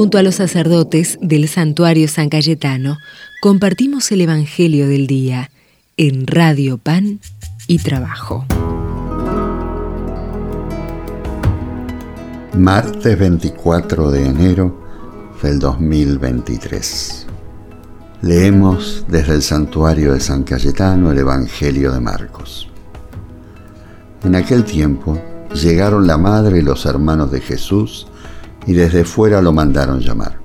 Junto a los sacerdotes del santuario San Cayetano, compartimos el Evangelio del Día en Radio Pan y Trabajo. Martes 24 de enero del 2023. Leemos desde el santuario de San Cayetano el Evangelio de Marcos. En aquel tiempo llegaron la madre y los hermanos de Jesús y desde fuera lo mandaron llamar.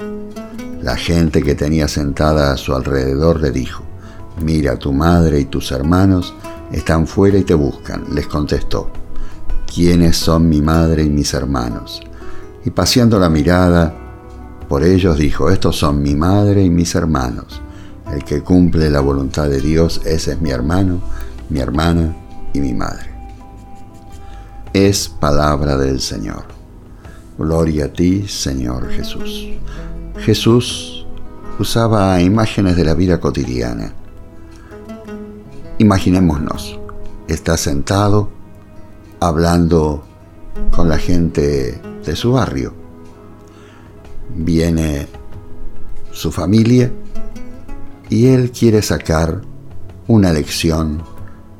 La gente que tenía sentada a su alrededor le dijo, Mira, tu madre y tus hermanos están fuera y te buscan. Les contestó, ¿quiénes son mi madre y mis hermanos? Y paseando la mirada por ellos dijo, estos son mi madre y mis hermanos. El que cumple la voluntad de Dios, ese es mi hermano, mi hermana y mi madre. Es palabra del Señor. Gloria a ti, Señor Jesús. Jesús usaba imágenes de la vida cotidiana. Imaginémonos, está sentado hablando con la gente de su barrio. Viene su familia y él quiere sacar una lección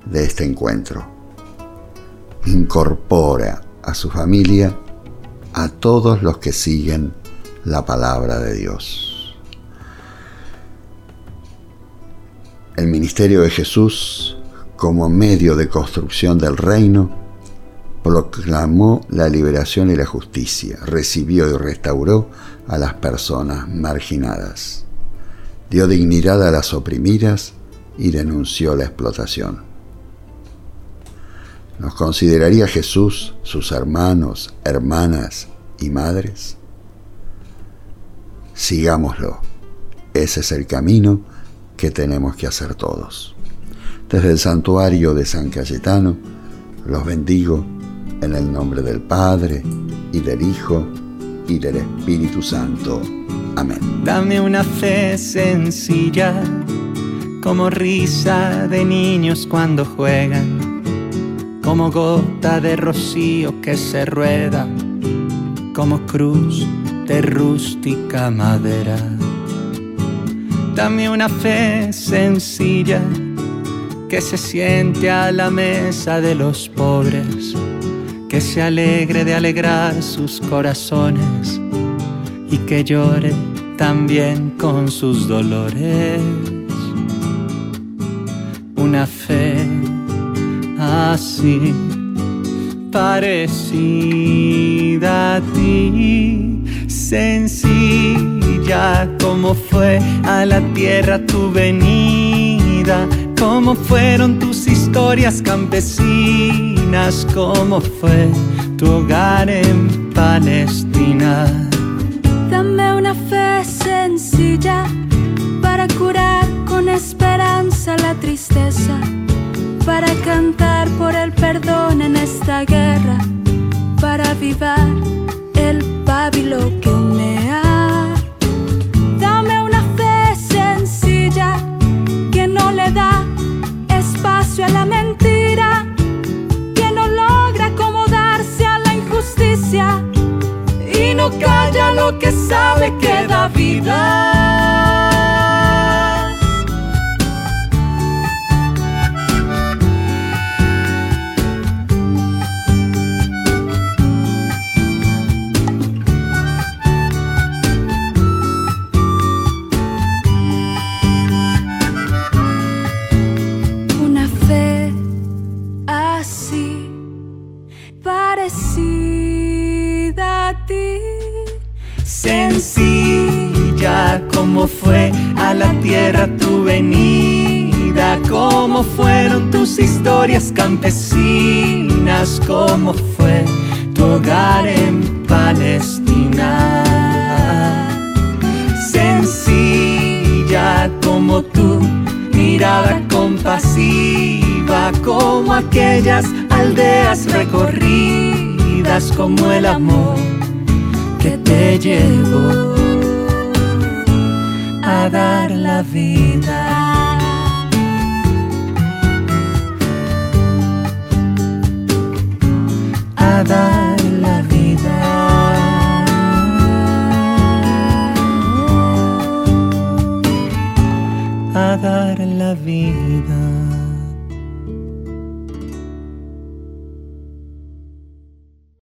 de este encuentro. Incorpora a su familia a todos los que siguen la palabra de Dios. El ministerio de Jesús como medio de construcción del reino proclamó la liberación y la justicia, recibió y restauró a las personas marginadas dio dignidad a las oprimidas y denunció la explotación. ¿Nos consideraría Jesús sus hermanos, hermanas y madres? Sigámoslo. Ese es el camino que tenemos que hacer todos. Desde el santuario de San Cayetano, los bendigo en el nombre del Padre y del Hijo y del Espíritu Santo. Amén. Dame una fe sencilla, como risa de niños cuando juegan, como gota de rocío que se rueda, como cruz de rústica madera. Dame una fe sencilla que se siente a la mesa de los pobres, que se alegre de alegrar sus corazones y que llore también con sus dolores. Una fe así parecida a ti, sencilla como fue a la tierra tu venida, como fueron tus historias campesinas, como fue tu hogar en Palestina no calla lo que sabe que da vida. Sencilla. Como fue a la tierra tu venida, como fueron tus historias campesinas, como fue tu hogar en Palestina. Sencilla como tu mirada compasiva, como aquellas aldeas recorridas, como el amor que te llevó a dar la vida. A dar la vida. A dar la vida.